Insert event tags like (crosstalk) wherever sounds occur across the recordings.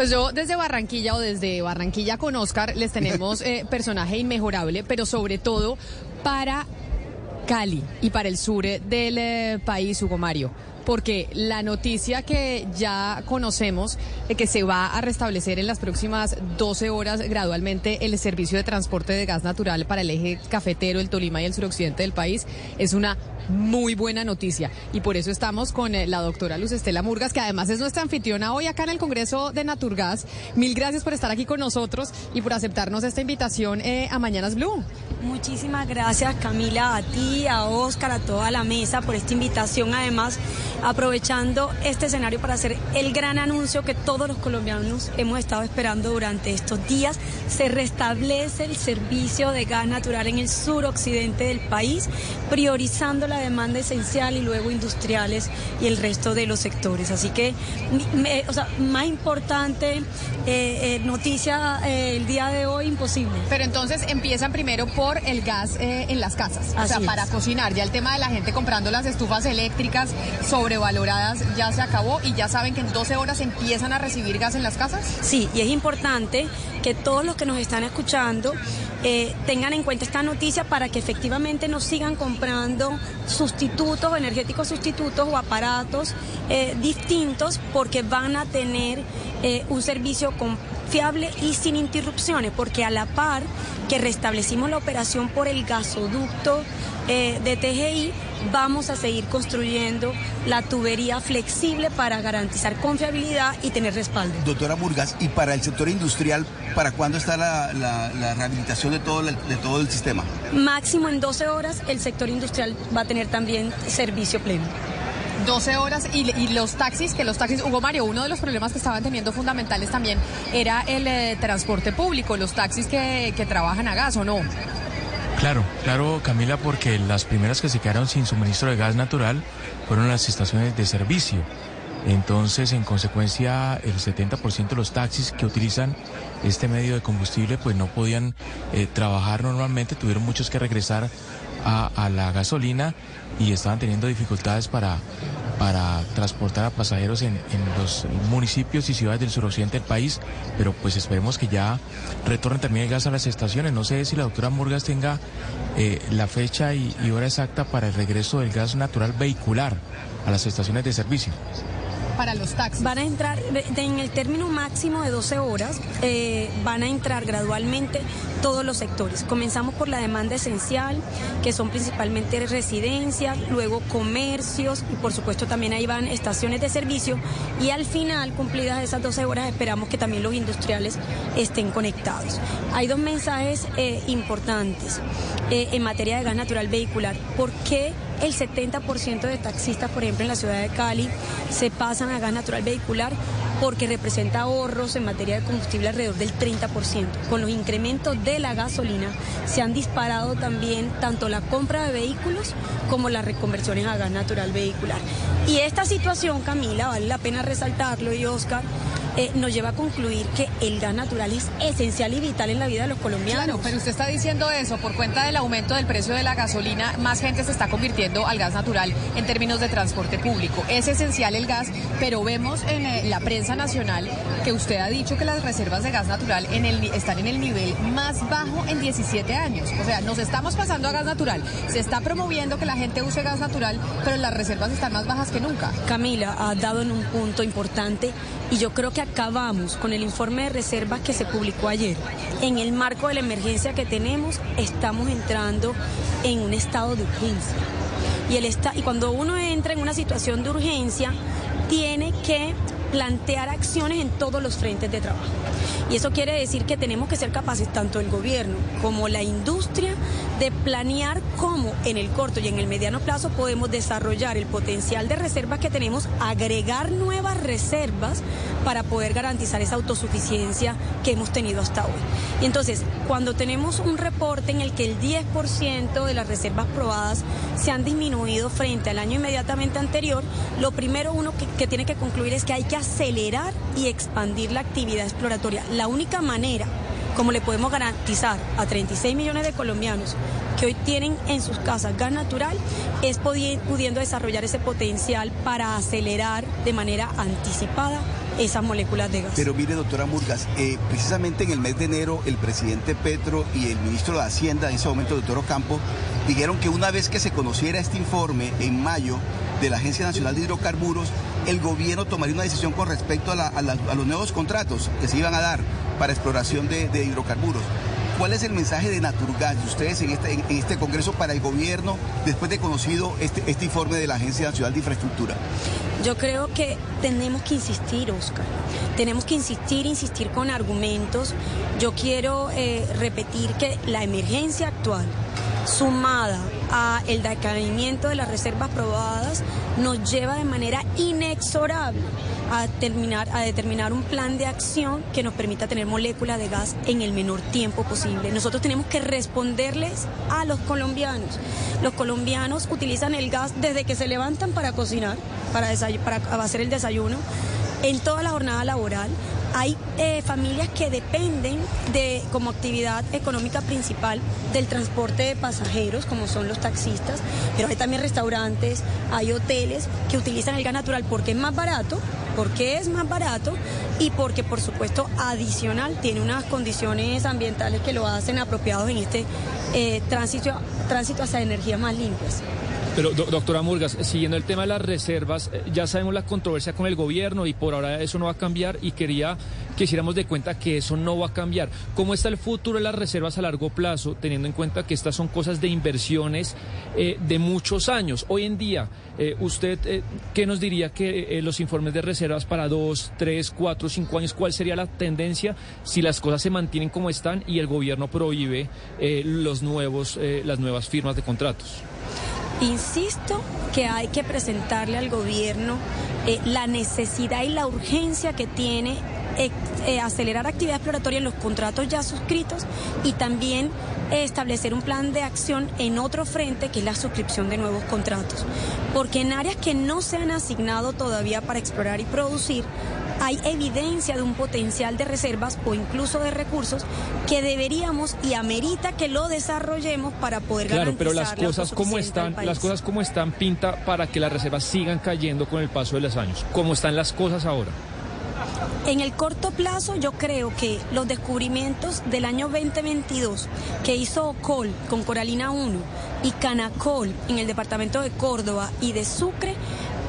Pues yo desde Barranquilla o desde Barranquilla con Oscar les tenemos (laughs) eh, personaje inmejorable, pero sobre todo para Cali y para el sur eh, del eh, país, Hugo Mario porque la noticia que ya conocemos de que se va a restablecer en las próximas 12 horas gradualmente el servicio de transporte de gas natural para el eje cafetero, el Tolima y el suroccidente del país es una muy buena noticia. Y por eso estamos con eh, la doctora Luz Estela Murgas, que además es nuestra anfitriona hoy acá en el Congreso de Naturgas. Mil gracias por estar aquí con nosotros y por aceptarnos esta invitación eh, a Mañanas Blue. Muchísimas gracias Camila, a ti, a Oscar, a toda la mesa por esta invitación. Además, aprovechando este escenario para hacer el gran anuncio que todos los colombianos hemos estado esperando durante estos días. Se restablece el servicio de gas natural en el suroccidente del país, priorizando la demanda esencial y luego industriales y el resto de los sectores. Así que, o sea, más importante eh, eh, noticia eh, el día de hoy, imposible. Pero entonces empiezan primero por el gas en las casas, o sea, para cocinar. Ya el tema de la gente comprando las estufas eléctricas sobrevaloradas ya se acabó y ya saben que en 12 horas empiezan a recibir gas en las casas. Sí, y es importante que todos los que nos están escuchando tengan en cuenta esta noticia para que efectivamente nos sigan comprando sustitutos, energéticos sustitutos o aparatos eh, distintos porque van a tener eh, un servicio confiable y sin interrupciones, porque a la par que restablecimos la operación por el gasoducto eh, de TGI, vamos a seguir construyendo la tubería flexible para garantizar confiabilidad y tener respaldo. Doctora Murgas, ¿y para el sector industrial, para cuándo está la, rehabilitación de todo, de todo el sistema? Máximo en 12 horas el sector industrial va a tener también servicio pleno. 12 horas y, los taxis, que los taxis, Hugo Mario, uno de los problemas que estaban teniendo fundamentales también era el eh, transporte público, los taxis que, que trabajan a gas o no. Claro, claro, Camila, porque las primeras que se quedaron sin suministro de gas natural fueron las estaciones de servicio. Entonces, en consecuencia, el 70% de los taxis que utilizan este medio de combustible pues no podían eh, trabajar normalmente, tuvieron muchos que regresar a, la gasolina y estaban teniendo dificultades para, para transportar a pasajeros en, los municipios y ciudades del suroccidente del país, pero pues esperemos que ya retornen también el gas a las estaciones. No sé si la doctora Murgas tenga eh, la fecha y hora exacta para el regreso del gas natural vehicular a las estaciones de servicio para los taxis? Van a entrar en el término máximo de 12 horas, eh, van a entrar gradualmente todos los sectores. Comenzamos por la demanda esencial, que son principalmente residencias, luego comercios y por supuesto también ahí van estaciones de servicio y al final, cumplidas esas 12 horas, esperamos que también los industriales estén conectados. Hay dos mensajes eh, importantes eh, en materia de gas natural vehicular. ¿Por qué? el 70% de taxistas, por ejemplo, en la ciudad de Cali, se pasan a gas natural vehicular porque representa ahorros en materia de combustible alrededor del 30%. Con los incrementos de la gasolina se han disparado también tanto la compra de vehículos como las reconversiones a gas natural vehicular. Y esta situación, Camila, vale la pena resaltarlo y Oscar, eh, nos lleva a concluir que el gas natural es esencial y vital en la vida de los colombianos. Claro, pero usted está diciendo eso, por cuenta del aumento del precio de la gasolina, más gente se está convirtiendo al gas natural en términos de transporte público. Es esencial el gas, pero vemos en eh, la prensa nacional que usted ha dicho que las reservas de gas natural en el, están en el nivel más bajo en 17 años. O sea, nos estamos pasando a gas natural. Se está promoviendo que la gente use gas natural, pero las reservas están más bajas que nunca. Camila ha dado en un punto importante y yo creo que acabamos con el informe de reservas que se publicó ayer. En el marco de la emergencia que tenemos, estamos entrando en un estado de urgencia. Y, el y cuando uno entra en una situación de urgencia, tiene que plantear acciones en todos los frentes de trabajo. Y eso quiere decir que tenemos que ser capaces, tanto el gobierno como la industria, de planear cómo en el corto y en el mediano plazo podemos desarrollar el potencial de reservas que tenemos, agregar nuevas reservas para poder garantizar esa autosuficiencia que hemos tenido hasta hoy. Y entonces, cuando tenemos un reporte en el que el 10% de las reservas probadas se han disminuido frente al año inmediatamente anterior, lo primero uno que, tiene que concluir es que hay que acelerar y expandir la actividad exploratoria. La única manera como le podemos garantizar a 36 millones de colombianos que hoy tienen en sus casas gas natural, es pudiendo desarrollar ese potencial para acelerar de manera anticipada esas moléculas de gas. Pero mire, doctora Murgas, eh, precisamente en el mes de enero el presidente Petro y el ministro de Hacienda, en ese momento, doctor Ocampo, dijeron que una vez que se conociera este informe en mayo de la Agencia Nacional de Hidrocarburos, el gobierno tomaría una decisión con respecto a, los nuevos contratos que se iban a dar para exploración de hidrocarburos. ¿Cuál es el mensaje de Naturgas de ustedes en este, este Congreso para el gobierno después de conocido este, este informe de la Agencia Nacional de Infraestructura? Yo creo que tenemos que insistir, Oscar. Tenemos que insistir, insistir con argumentos. Yo quiero eh, repetir que la emergencia actual sumada a el decaimiento de las reservas probadas nos lleva de manera inexorable a, terminar, a determinar un plan de acción que nos permita tener moléculas de gas en el menor tiempo posible. Nosotros tenemos que responderles a los colombianos. Los colombianos utilizan el gas desde que se levantan para cocinar, para, para hacer el desayuno, en toda la jornada laboral hay eh, familias que dependen de como actividad económica principal del transporte de pasajeros, como son los taxistas, pero hay también restaurantes, hay hoteles que utilizan el gas natural porque es más barato, porque es más barato y porque por supuesto adicional tiene unas condiciones ambientales que lo hacen apropiados en este eh, tránsito, tránsito hacia energías más limpias. Pero, doctora Murgas, siguiendo el tema de las reservas, eh, ya sabemos la controversia con el gobierno y por ahora eso no va a cambiar y quería que hiciéramos de cuenta que eso no va a cambiar. ¿Cómo está el futuro de las reservas a largo plazo, teniendo en cuenta que estas son cosas de inversiones eh, de muchos años? Hoy en día, eh, ¿usted qué nos diría que los informes de reservas para dos, tres, cuatro, cinco años, cuál sería la tendencia si las cosas se mantienen como están y el gobierno prohíbe los nuevos, las nuevas firmas de contratos? Insisto que hay que presentarle al gobierno eh, la necesidad y la urgencia que tiene eh, eh, acelerar actividad exploratoria en los contratos ya suscritos y también establecer un plan de acción en otro frente que es la suscripción de nuevos contratos. Porque en áreas que no se han asignado todavía para explorar y producir, hay evidencia de un potencial de reservas o incluso de recursos que deberíamos y amerita que lo desarrollemos para poder claro, pero las cosas como están, las cosas como están pinta para que las reservas sigan cayendo con el paso de los años. ¿Cómo están las cosas ahora? En el corto plazo yo creo que los descubrimientos del año 2022 que hizo Col con Coralina 1 y Canacol en el departamento de Córdoba y de Sucre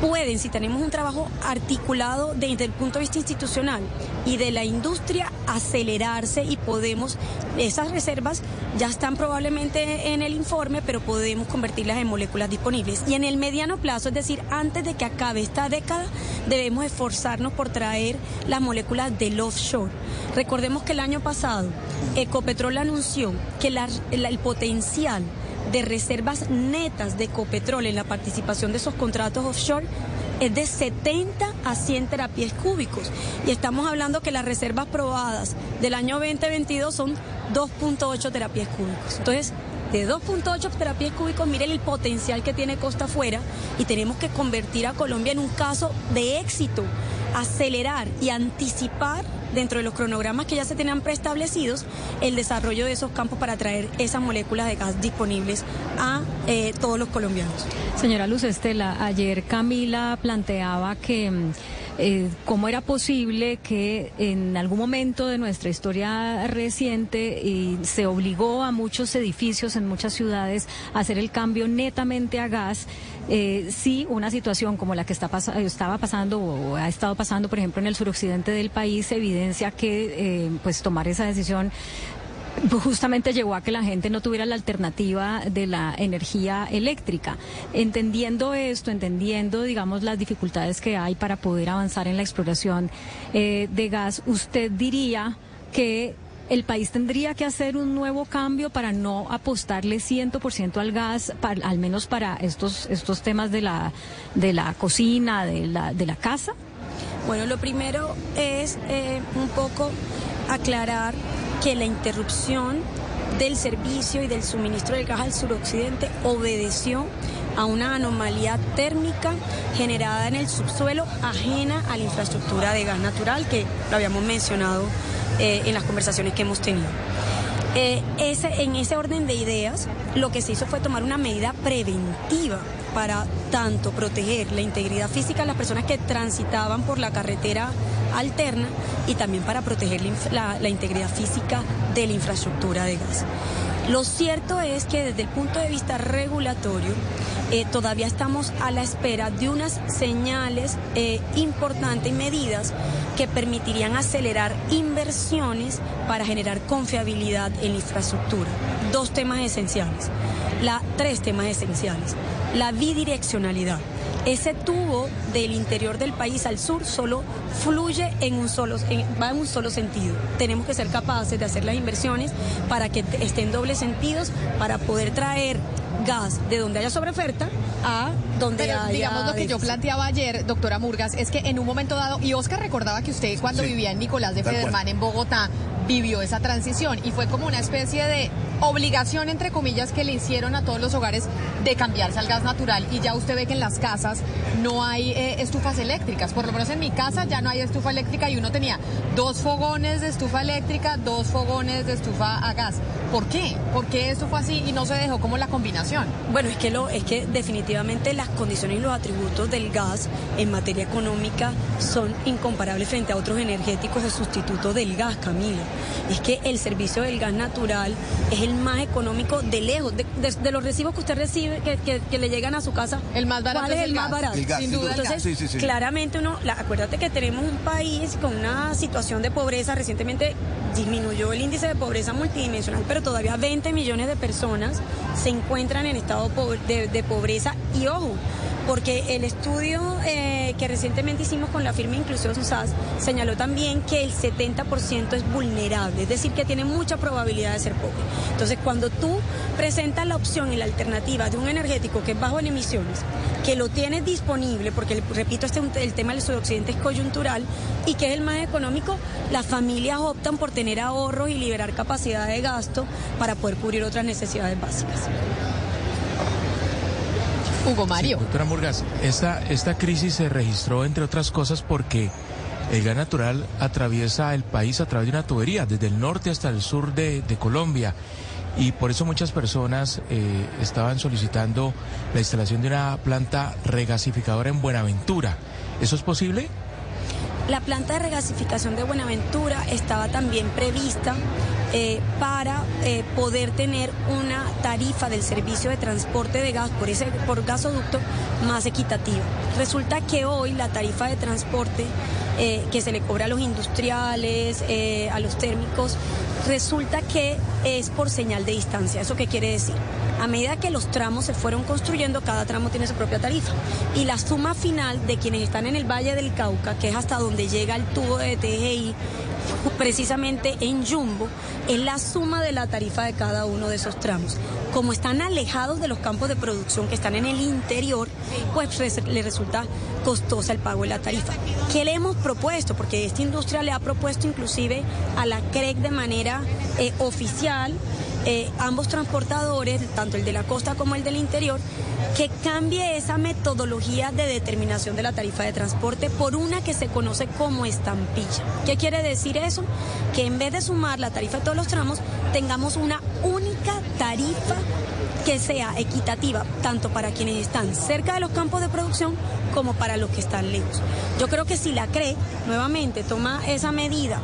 pueden, si tenemos un trabajo articulado desde el punto de vista institucional y de la industria, acelerarse y podemos, esas reservas ya están probablemente en el informe, pero podemos convertirlas en moléculas disponibles. Y en el mediano plazo, es decir, antes de que acabe esta década, debemos esforzarnos por traer las moléculas del offshore. Recordemos que el año pasado Ecopetrol anunció que el potencial de reservas netas de Ecopetrol en la participación de esos contratos offshore es de 70 a 100 terapias cúbicos. Y estamos hablando que las reservas probadas del año 2022 son 2.8 terapias cúbicos. Entonces, de 2.8 terapias cúbicos, miren el potencial que tiene Costa Afuera y tenemos que convertir a Colombia en un caso de éxito, acelerar y anticipar dentro de los cronogramas que ya se tenían preestablecidos, el desarrollo de esos campos para traer esas moléculas de gas disponibles a eh, todos los colombianos. Señora Luz Estela, ayer Camila planteaba que mm, eh, cómo era posible que en algún momento de nuestra historia reciente se obligó a muchos edificios en muchas ciudades a hacer el cambio netamente a gas. Eh, si una situación como la que está estaba pasando o ha estado pasando, por ejemplo, en el suroccidente del país, evidencia que eh, pues tomar esa decisión justamente llevó a que la gente no tuviera la alternativa de la energía eléctrica. Entendiendo esto, entendiendo, digamos, las dificultades que hay para poder avanzar en la exploración eh, de gas, ¿usted diría que el país tendría que hacer un nuevo cambio para no apostarle 100% al gas, al menos para estos, estos temas de la, de la cocina, de la, de la casa? Bueno, lo primero es eh, un poco aclarar que la interrupción del servicio y del suministro del gas al suroccidente obedeció a una anomalía térmica generada en el subsuelo ajena a la infraestructura de gas natural que lo habíamos mencionado eh, en las conversaciones que hemos tenido. Eh, en ese orden de ideas, lo que se hizo fue tomar una medida preventiva para tanto proteger la integridad física de las personas que transitaban por la carretera alterna y también para proteger la, integridad física de la infraestructura de gas. Lo cierto es que desde el punto de vista regulatorio, eh, todavía estamos a la espera de unas señales eh, importantes y medidas que permitirían acelerar inversiones para generar confiabilidad en la infraestructura. Dos temas esenciales, la, tres temas esenciales. La bidireccionalidad ese tubo del interior del país al sur solo fluye en un solo, va en un solo sentido. Tenemos que ser capaces de hacer las inversiones para que estén dobles sentidos, para poder traer gas de donde haya sobreoferta a donde Pero, haya... Digamos lo que yo planteaba ayer, doctora Murgas, es que en un momento dado, y Oscar recordaba que usted cuando vivía en Nicolás de Federman en Bogotá, vivió esa transición y fue como una especie de obligación, entre comillas, que le hicieron a todos los hogares de cambiarse al gas natural y ya usted ve que en las casas no hay eh, estufas eléctricas, por lo menos en mi casa ya no hay estufa eléctrica y uno tenía dos fogones de estufa eléctrica, dos fogones de estufa a gas. ¿Por qué? ¿Por qué esto fue así y no se dejó como la combinación? Bueno, es que, lo, es que definitivamente las condiciones y los atributos del gas en materia económica son incomparables frente a otros energéticos o sustitutos del gas, Camila. Es que el servicio del gas natural es el más económico de lejos, de, los recibos que usted recibe, que, le llegan a su casa. El más barato. ¿Cuál es el, más barato? sin duda. Entonces, claramente uno, acuérdate que tenemos un país con una situación de pobreza recientemente disminuyó el índice de pobreza multidimensional, pero todavía 20 millones de personas se encuentran en estado de, pobreza. Y ojo, porque el estudio eh, que recientemente hicimos con la firma Inclusión SAS señaló también que el 70% es vulnerable, es decir, que tiene mucha probabilidad de ser pobre. Entonces, cuando tú presentas la opción y la alternativa de un energético que es bajo en emisiones, que lo tienes disponible, porque repito, este, el tema del suroccidente es coyuntural y que es el más económico, las familias optan por tener ahorros y liberar capacidad de gasto para poder cubrir otras necesidades básicas. Hugo Mario. doctora Murgas, esta, esta crisis se registró, entre otras cosas, porque el gas natural atraviesa el país a través de una tubería, desde el norte hasta el sur de, Colombia. Y por eso muchas personas eh, estaban solicitando la instalación de una planta regasificadora en Buenaventura. ¿Eso es posible? La planta de regasificación de Buenaventura estaba también prevista eh, para eh, poder tener una tarifa del servicio de transporte de gas por, ese, por gasoducto más equitativa. Resulta que hoy la tarifa de transporte eh, que se le cobra a los industriales, a los térmicos, resulta que es por señal de distancia. ¿Eso qué quiere decir? A medida que los tramos se fueron construyendo, cada tramo tiene su propia tarifa. Y la suma final de quienes están en el Valle del Cauca, que es hasta donde llega el tubo de TGI, precisamente en Jumbo, es la suma de la tarifa de cada uno de esos tramos. Como están alejados de los campos de producción que están en el interior, pues le resulta costosa el pago de la tarifa. ¿Qué le hemos propuesto? Porque esta industria le ha propuesto inclusive a la CREC de manera eh, oficial eh, ambos transportadores, tanto el de la costa como el del interior, que cambie esa metodología de determinación de la tarifa de transporte por una que se conoce como estampilla. ¿Qué quiere decir eso? Que en vez de sumar la tarifa de todos los tramos, tengamos una única tarifa que sea equitativa tanto para quienes están cerca de los campos de producción como para los que están lejos. Yo creo que si la CRE nuevamente toma esa medida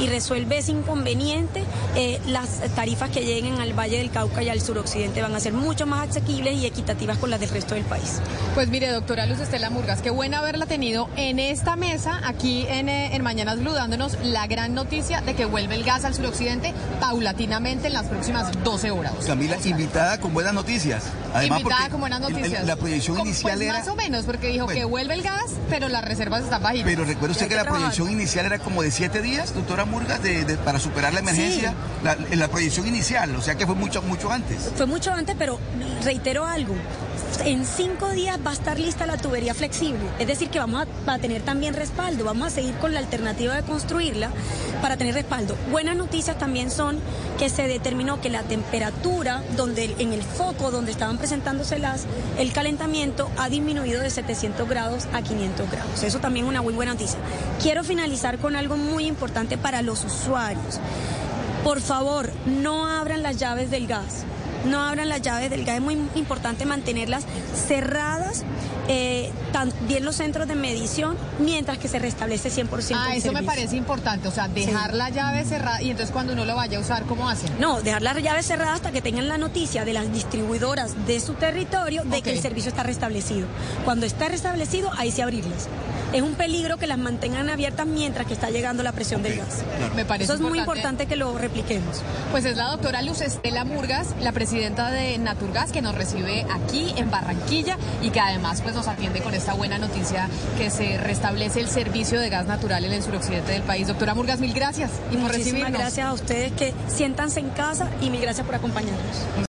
y resuelve ese inconveniente, eh, las tarifas que lleguen al Valle del Cauca y al suroccidente van a ser mucho más asequibles y equitativas con las del resto del país. Pues mire, doctora Luz Estela Murgas, qué buena haberla tenido en esta mesa, aquí en, eh, en Mañanas Blue, dándonos la gran noticia de que vuelve el gas al suroccidente paulatinamente en las próximas 12 horas. Camila, invitada con buenas noticias. Además, invitada con buenas noticias. La proyección inicial pues era... Más o menos, porque dijo que vuelve el gas, pero las reservas están bajitas. Pero recuerda usted que, la proyección inicial era como de siete días, doctora Murgas, de, para superar la emergencia. La, la, proyección inicial, o sea que fue mucho, mucho antes. Fue mucho antes, pero reitero algo. En cinco días va a estar lista la tubería flexible. Es decir, que vamos a, tener también respaldo. Vamos a seguir con la alternativa de construirla para tener respaldo. Buenas noticias también son que se determinó que la temperatura donde en el foco donde estaban presentándose las el calentamiento ha disminuido de 700 grados a 500 grados. Eso también es una muy buena noticia. Quiero finalizar con algo muy importante para los usuarios. Por favor, no abran las llaves del gas no abran las llaves del gas. Es muy importante mantenerlas cerradas, eh, también los centros de medición, mientras que se restablece 100% Ah, el eso me parece importante, o sea, dejar la llave cerrada y entonces cuando uno lo vaya a usar, ¿cómo hacen? No, dejar las llaves cerradas hasta que tengan la noticia de las distribuidoras de su territorio de que el servicio está restablecido. Cuando está restablecido, ahí sí abrirlas. Es un peligro que las mantengan abiertas mientras que está llegando la presión del gas. Me parece Eso es muy importante que lo repliquemos. Pues es la doctora Luz Estela Murgas, la presidenta de Naturgas, que nos recibe aquí en Barranquilla y que además pues nos atiende con esta buena noticia que se restablece el servicio de gas natural en el suroccidente del país. Doctora Murgas, mil gracias y por Muchísimas recibirnos. gracias a ustedes que siéntanse en casa y mil gracias por acompañarnos.